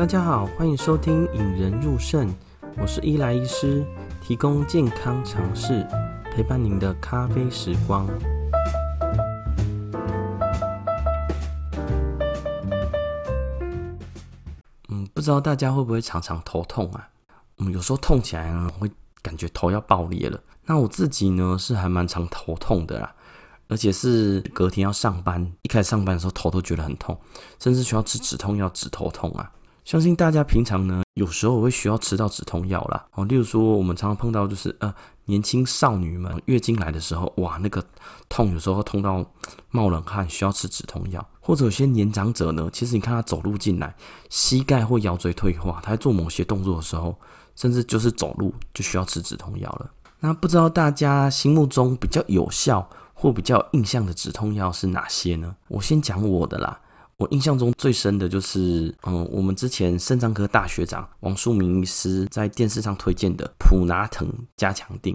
大家好，欢迎收听《引人入胜》，我是伊莱医师，提供健康常识，陪伴您的咖啡时光。嗯，不知道大家会不会常常头痛啊？嗯，有时候痛起来呢，会感觉头要爆裂了。那我自己呢，是还蛮常头痛的啦。而且是隔天要上班，一开始上班的时候头都觉得很痛，甚至需要吃止痛药止头痛啊。相信大家平常呢，有时候会需要吃到止痛药啦。哦，例如说我们常常碰到就是呃年轻少女们月经来的时候，哇那个痛有时候痛到冒冷汗，需要吃止痛药。或者有些年长者呢，其实你看他走路进来，膝盖或腰椎退化，他在做某些动作的时候，甚至就是走路就需要吃止痛药了。那不知道大家心目中比较有效，或比较印象的止痛药是哪些呢？我先讲我的啦。我印象中最深的就是，嗯，我们之前肾脏科大学长王树明医师在电视上推荐的普拿疼加强定。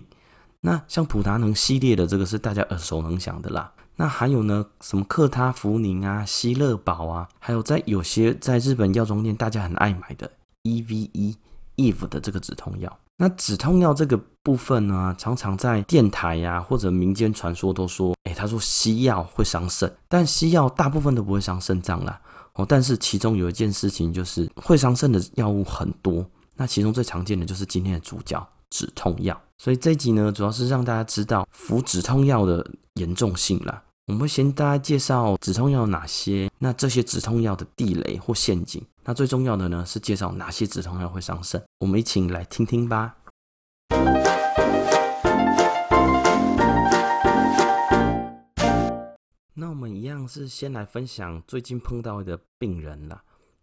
那像普拿疼系列的这个是大家耳熟能详的啦。那还有呢，什么克他福宁啊、希乐宝啊，还有在有些在日本药妆店大家很爱买的 EVE Eve 的这个止痛药。那止痛药这个部分呢，常常在电台呀、或者民间传说都说，哎，他说西药会伤肾，但西药大部分都不会伤肾脏啦。哦，但是其中有一件事情就是会伤肾的药物很多，那其中最常见的就是今天的主角止痛药。所以这集呢，主要是让大家知道服止痛药的严重性啦。我们会先大家介绍止痛药有哪些，那这些止痛药的地雷或陷阱。那最重要的呢，是介绍哪些止痛药会伤肾。我们一起来听听吧。那我们一样是先来分享最近碰到的病人啦。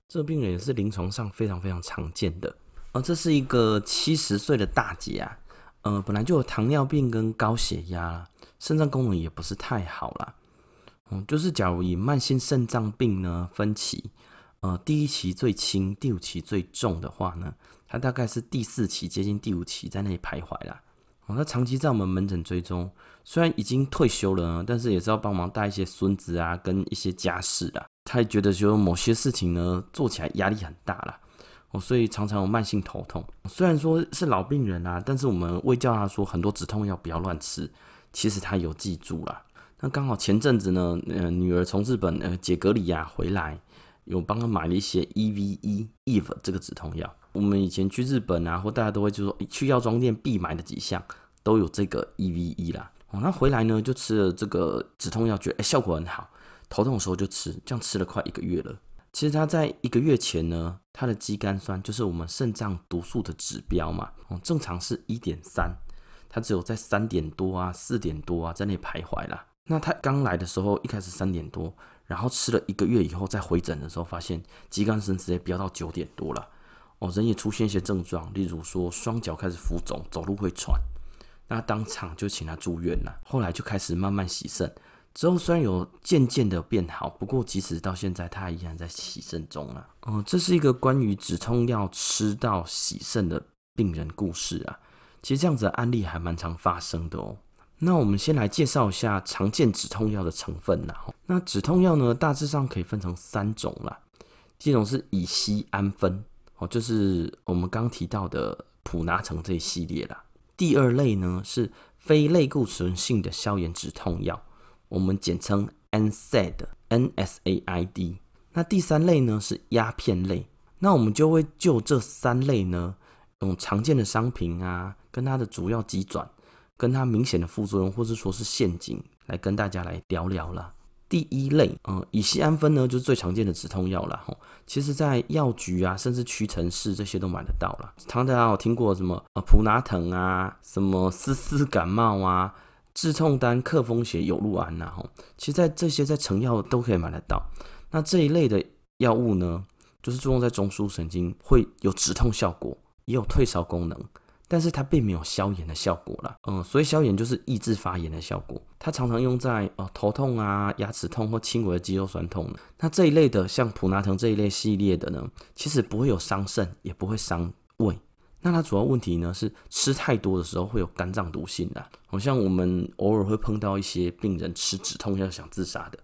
这个病人也是临床上非常非常常见的。而这是一个七十岁的大姐啊，呃，本来就有糖尿病跟高血压。肾脏功能也不是太好啦，嗯，就是假如以慢性肾脏病呢分期，呃，第一期最轻，第五期最重的话呢，它大概是第四期接近第五期在那里徘徊啦。哦，他长期在我们门诊追踪，虽然已经退休了，但是也是要帮忙带一些孙子啊，跟一些家事啦。他也觉得说某些事情呢做起来压力很大啦，哦，所以常常有慢性头痛。虽然说是老病人啊，但是我们会叫他说很多止痛药不要乱吃。其实他有记住啦，那刚好前阵子呢，呃，女儿从日本呃解隔离呀回来，有帮她买了一些 EVE Eve 这个止痛药。我们以前去日本啊，或大家都会就说去药妆店必买的几项都有这个 EVE 啦。哦，那回来呢就吃了这个止痛药，觉得哎效果很好，头痛的时候就吃，这样吃了快一个月了。其实他在一个月前呢，他的肌酐酸就是我们肾脏毒素的指标嘛，哦，正常是一点三。他只有在三点多啊、四点多啊在那徘徊啦。那他刚来的时候，一开始三点多，然后吃了一个月以后再回诊的时候，发现肌酐酸直接飙到九点多了。哦，人也出现一些症状，例如说双脚开始浮肿，走路会喘。那当场就请他住院了。后来就开始慢慢洗肾，之后虽然有渐渐的变好，不过即使到现在，他依然在洗肾中啊。哦，这是一个关于止痛药吃到洗肾的病人故事啊。其实这样子的案例还蛮常发生的哦。那我们先来介绍一下常见止痛药的成分啦。那止痛药呢，大致上可以分成三种啦。第一种是乙烯胺酚，哦，就是我们刚提到的普拿疼这一系列啦。第二类呢是非类固醇性的消炎止痛药，我们简称 NSAID，NSAID。那第三类呢是鸦片类。那我们就会就这三类呢，种常见的商品啊。跟它的主要机转，跟它明显的副作用，或者说是陷阱，来跟大家来聊聊啦。第一类，嗯，乙醯胺酚呢，就是最常见的止痛药啦。吼，其实在药局啊，甚至屈臣氏这些都买得到啦。常常大家有听过什么呃普拿疼啊，什么丝丝感冒啊，止痛丹、克风血、有露安呐，吼，其实在这些在成药都可以买得到。那这一类的药物呢，就是作用在中枢神经，会有止痛效果，也有退烧功能。但是它并没有消炎的效果啦，嗯，所以消炎就是抑制发炎的效果。它常常用在哦头痛啊、牙齿痛或轻微的肌肉酸痛。那这一类的，像普拿疼这一类系列的呢，其实不会有伤肾，也不会伤胃。那它主要问题呢是吃太多的时候会有肝脏毒性的。好像我们偶尔会碰到一些病人吃止痛药想自杀的，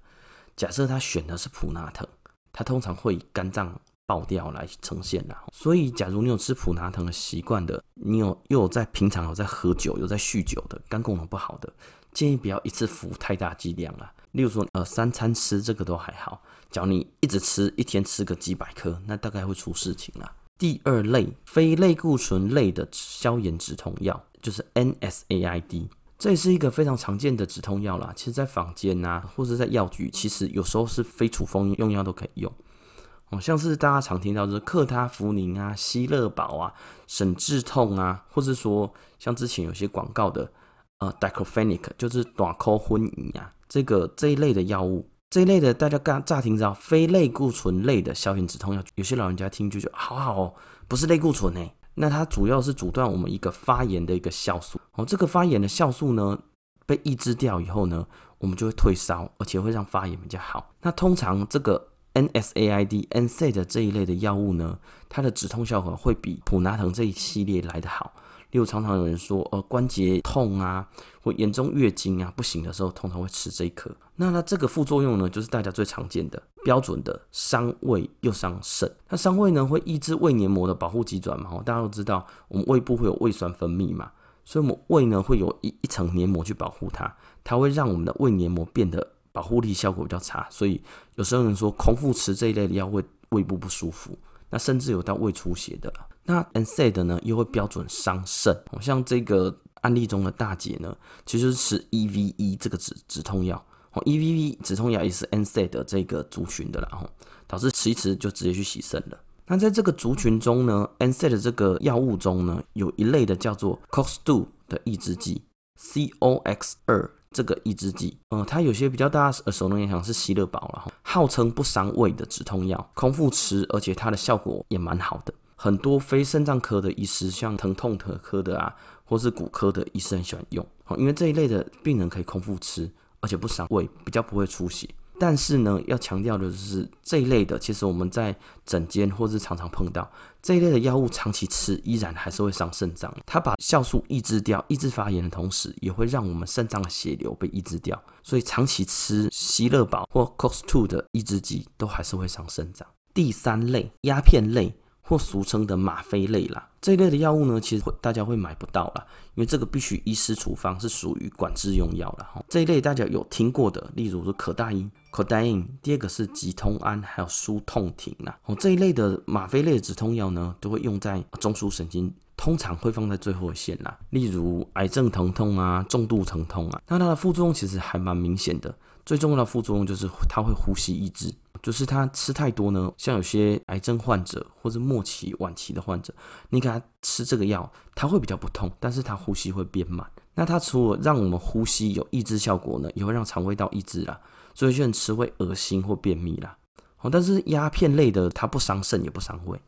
假设他选的是普拿疼，他通常会肝脏爆掉来呈现啦。所以，假如你有吃普拿疼的习惯的，你有又有在平常有在喝酒、有在酗酒的，肝功能不好的，建议不要一次服太大剂量啦。例如说，呃，三餐吃这个都还好，假如你一直吃，一天吃个几百颗，那大概会出事情啦。第二类非类固醇类的消炎止痛药，就是 NSAID。这也是一个非常常见的止痛药啦。其实，在坊间啊，或者在药局，其实有时候是非处方用药都可以用。哦，像是大家常听到的克他福宁啊、希乐宝啊、省治痛啊，或者说像之前有些广告的呃，diclofenic 就是短口混饮啊，这个这一类的药物，这一类的大家刚乍听到非类固醇类的消炎止痛药，有些老人家听就觉得好好哦，不是类固醇诶。那它主要是阻断我们一个发炎的一个酵素哦，这个发炎的酵素呢被抑制掉以后呢，我们就会退烧，而且会让发炎比较好。那通常这个 NSAID、NSAID 这一类的药物呢，它的止痛效果会比普拿疼这一系列来得好。例如常常有人说，呃，关节痛啊，或严重月经啊不行的时候，通常会吃这一颗。那它这个副作用呢，就是大家最常见的标准的伤胃又伤肾。那伤胃呢，会抑制胃黏膜的保护机转嘛？大家都知道，我们胃部会有胃酸分泌嘛，所以我们胃呢会有一一层黏膜去保护它，它会让我们的胃黏膜变得保护力效果比较差。所以有时候人说空腹吃这一类的药会胃部不舒服，那甚至有到胃出血的。那 NSAID 呢，又会标准伤肾，好像这个案例中的大姐呢，其实是吃 EVE 这个止止痛药，哦，EVE 止痛药也是 NSAID 这个族群的啦，吼，导致吃一吃就直接去洗肾了。那在这个族群中呢，NSAID 这个药物中呢，有一类的叫做 COX-2 的抑制剂，COX 二这个抑制剂，呃，它有些比较大的耳熟能详是希乐宝了，号称不伤胃的止痛药，空腹吃，而且它的效果也蛮好的。很多非肾脏科的医师，像疼痛科的啊，或是骨科的医师很喜欢用，因为这一类的病人可以空腹吃，而且不伤胃，比较不会出血。但是呢，要强调的就是这一类的，其实我们在诊间或是常常碰到这一类的药物，长期吃依然还是会伤肾脏。它把酵素抑制掉，抑制发炎的同时，也会让我们肾脏的血流被抑制掉。所以长期吃希乐宝或 COX-2 的抑制剂，都还是会伤肾脏。第三类，鸦片类。或俗称的吗啡类啦，这一类的药物呢，其实大家会买不到啦，因为这个必须医师处方，是属于管制用药啦。哈。这一类大家有听过的，例如说可待因、可待因，第二个是吉通安，还有舒痛停啦。哦，这一类的吗啡类的止痛药呢，都会用在中枢神经，通常会放在最后一线啦。例如癌症疼痛啊，重度疼痛啊，那它的副作用其实还蛮明显的，最重要的副作用就是它会呼吸抑制。就是他吃太多呢，像有些癌症患者或者末期、晚期的患者，你给他吃这个药，他会比较不痛，但是他呼吸会变慢。那它除了让我们呼吸有抑制效果呢，也会让肠胃道抑制啦，所以有些人吃会恶心或便秘啦。哦，但是鸦片类的它不伤肾也不伤胃。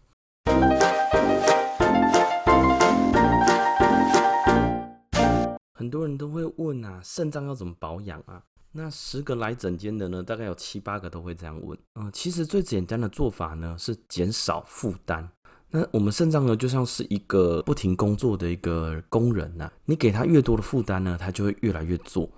很多人都会问啊，肾脏要怎么保养啊？那十个来诊间的呢，大概有七八个都会这样问。嗯、其实最简单的做法呢是减少负担。那我们肾脏呢就像是一个不停工作的一个工人呐、你给他越多的负担呢，他就会越来越做，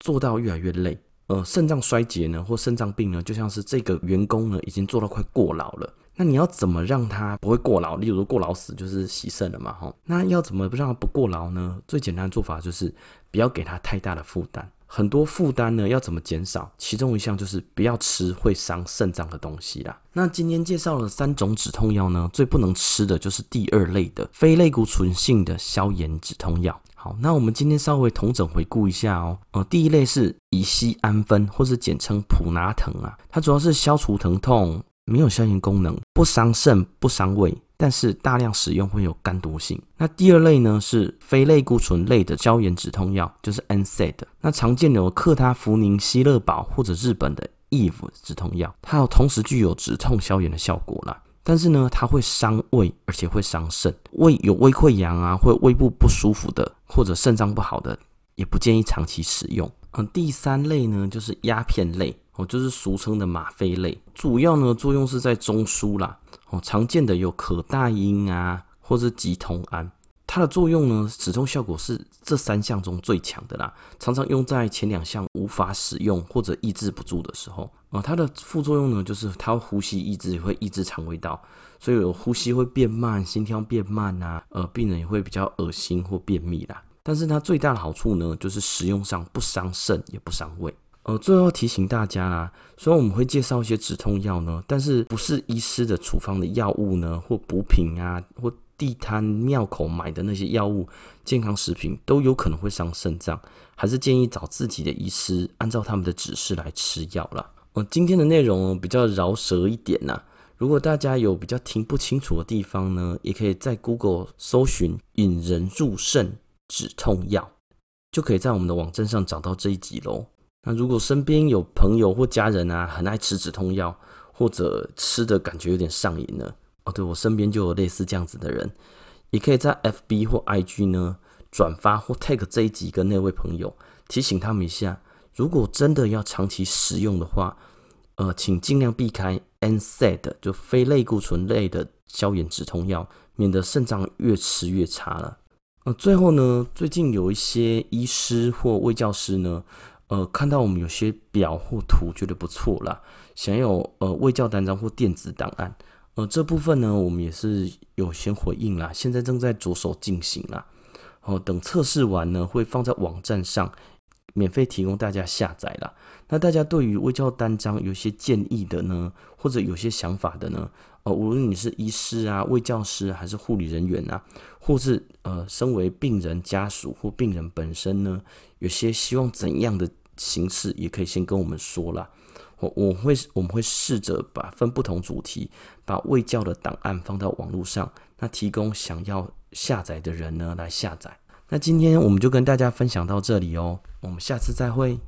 做到越来越累。呃，肾脏衰竭呢或肾脏病呢，就像是这个员工呢已经做到快过劳了。那你要怎么让他不会过劳？例如过劳死就是洗肾了嘛，哈。那要怎么让他不过劳呢？最简单的做法就是不要给他太大的负担。很多负担呢，要怎么减少？其中一项就是不要吃会伤肾脏的东西啦。那今天介绍了三种止痛药呢，最不能吃的就是第二类的非类固醇性的消炎止痛药。好，那我们今天稍微同整回顾一下哦。呃，第一类是乙醯胺酚，或是简称普拿疼啊，它主要是消除疼痛，没有消炎功能，不伤肾，不伤胃。但是大量使用会有肝毒性。那第二类呢，是非类固醇类的消炎止痛药，就是 NSAID。那常见的有克他福宁、希乐宝或者日本的 Eve 止痛药，它有同时具有止痛消炎的效果啦。但是呢，它会伤胃，而且会伤肾。胃有胃溃疡啊，或胃部不舒服的，或者肾脏不好的，也不建议长期使用。嗯，第三类呢，就是鸦片类。哦，就是俗称的吗啡类，主要呢作用是在中枢啦。哦，常见的有可待因啊，或者吉通胺。它的作用呢，止痛效果是这三项中最强的啦。常常用在前两项无法使用或者抑制不住的时候啊、它的副作用呢，就是它呼吸抑制，会抑制肠胃道，所以有呼吸会变慢，心跳变慢啊。呃，病人也会比较恶心或便秘啦。但是它最大的好处呢，就是使用上不伤肾也不伤胃。呃，最后提醒大家啦，虽然我们会介绍一些止痛药呢，但是不是医师的处方的药物呢，或补品啊，或地摊庙口买的那些药物、健康食品都有可能会伤肾脏，还是建议找自己的医师，按照他们的指示来吃药啦。呃，今天的内容比较饶舌一点呐，如果大家有比较听不清楚的地方呢，也可以在 Google 搜寻“引人入胜止痛药”，就可以在我们的网站上找到这一集喽。那如果身边有朋友或家人啊，很爱吃止痛药，或者吃的感觉有点上瘾呢？哦，对，我身边就有类似这样子的人，也可以在 FB 或 IG 呢转发或 tag 这一集跟那位朋友，提醒他们一下，如果真的要长期食用的话，呃，请尽量避开 NSAID 就非类固醇类的消炎止痛药，免得肾脏越吃越差了。呃，最后呢，最近有一些医师或卫教师呢，呃，看到我们有些表或图觉得不错啦，想有呃卫教单张或电子档案。呃，这部分呢，我们也是有先回应啦，现在正在着手进行啦。哦，等测试完呢，会放在网站上，免费提供大家下载啦。那大家对于卫教单张有些建议的呢，或者有些想法的呢，呃，无论你是医师啊、卫教师还是护理人员啊，或是呃，身为病人家属或病人本身呢，有些希望怎样的形式，也可以先跟我们说啦。我我会我们会试着把分不同主题，把卫教的档案放到网络上，那提供想要下载的人呢来下载。那今天我们就跟大家分享到这里哦，我们下次再会。